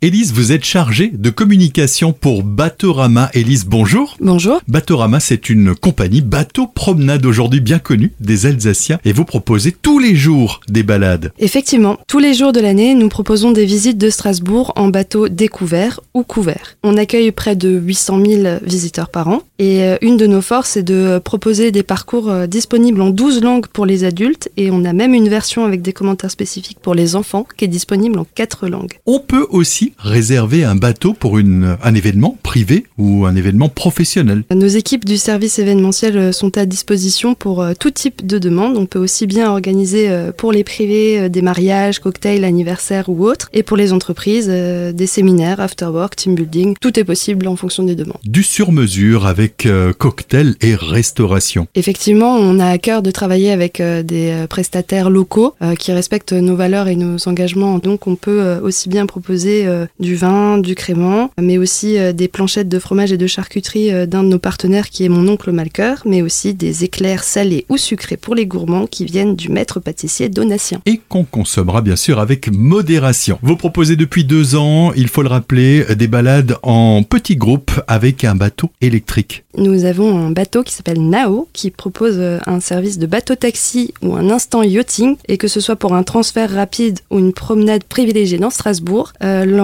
Élise, vous êtes chargée de communication pour Batorama. Élise, bonjour. Bonjour. Batorama, c'est une compagnie bateau promenade aujourd'hui bien connue des Alsaciens et vous proposez tous les jours des balades. Effectivement, tous les jours de l'année, nous proposons des visites de Strasbourg en bateau découvert ou couvert. On accueille près de 800 000 visiteurs par an et euh, une de nos forces est de proposer des parcours euh, disponibles en 12 langues pour les adultes et on a même une version avec des commentaires spécifiques pour les enfants qui est disponible en 4 langues. On peut aussi réserver un bateau pour une, un événement privé ou un événement professionnel. Nos équipes du service événementiel euh, sont à disposition pour euh, tout type de demande. On peut aussi bien organiser euh, pour les privés des mariages, cocktails, anniversaires ou autres, et pour les entreprises des séminaires, afterwork, team building. Tout est possible en fonction des demandes. Du sur-mesure avec cocktail et restauration. Effectivement, on a à cœur de travailler avec des prestataires locaux qui respectent nos valeurs et nos engagements. Donc on peut aussi bien proposer du vin, du crément, mais aussi euh, des planchettes de fromage et de charcuterie euh, d'un de nos partenaires qui est mon oncle Malcoeur, mais aussi des éclairs salés ou sucrés pour les gourmands qui viennent du maître pâtissier Donatien. Et qu'on consommera bien sûr avec modération. Vous proposez depuis deux ans, il faut le rappeler, des balades en petits groupes avec un bateau électrique. Nous avons un bateau qui s'appelle Nao qui propose un service de bateau-taxi ou un instant yachting et que ce soit pour un transfert rapide ou une promenade privilégiée dans Strasbourg,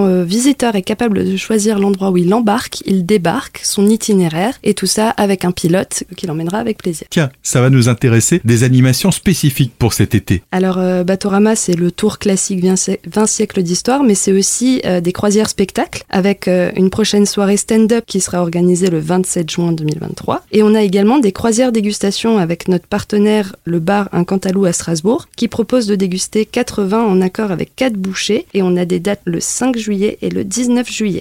le visiteur est capable de choisir l'endroit où il embarque, il débarque, son itinéraire, et tout ça avec un pilote qui l'emmènera avec plaisir. Tiens, ça va nous intéresser des animations spécifiques pour cet été. Alors, euh, Batorama, c'est le tour classique 20, siècles d'histoire, mais c'est aussi euh, des croisières spectacles, avec euh, une prochaine soirée stand-up qui sera organisée le 27 juin 2023. Et on a également des croisières dégustation avec notre partenaire, le bar Un Cantalou à Strasbourg, qui propose de déguster 4 vins en accord avec 4 bouchées, et on a des dates le 5 et le 19 juillet.